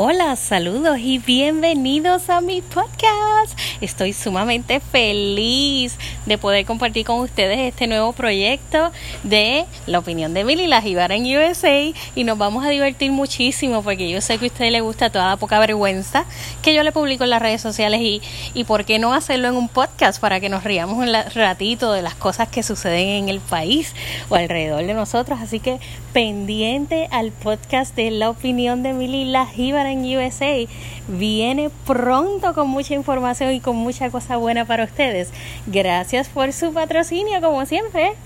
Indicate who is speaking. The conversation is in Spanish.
Speaker 1: Hola, saludos y bienvenidos a mi podcast. Estoy sumamente feliz de poder compartir con ustedes este nuevo proyecto de la opinión de Milly, la Jibara en USA y nos vamos a divertir muchísimo porque yo sé que a ustedes les gusta toda poca vergüenza que yo le publico en las redes sociales y, y por qué no hacerlo en un podcast para que nos riamos un ratito de las cosas que suceden en el país o alrededor de nosotros. Así que pendiente al podcast de la opinión de Milly, la Jibara en USA viene pronto con mucha información y con mucha cosa buena para ustedes. Gracias por su patrocinio, como siempre.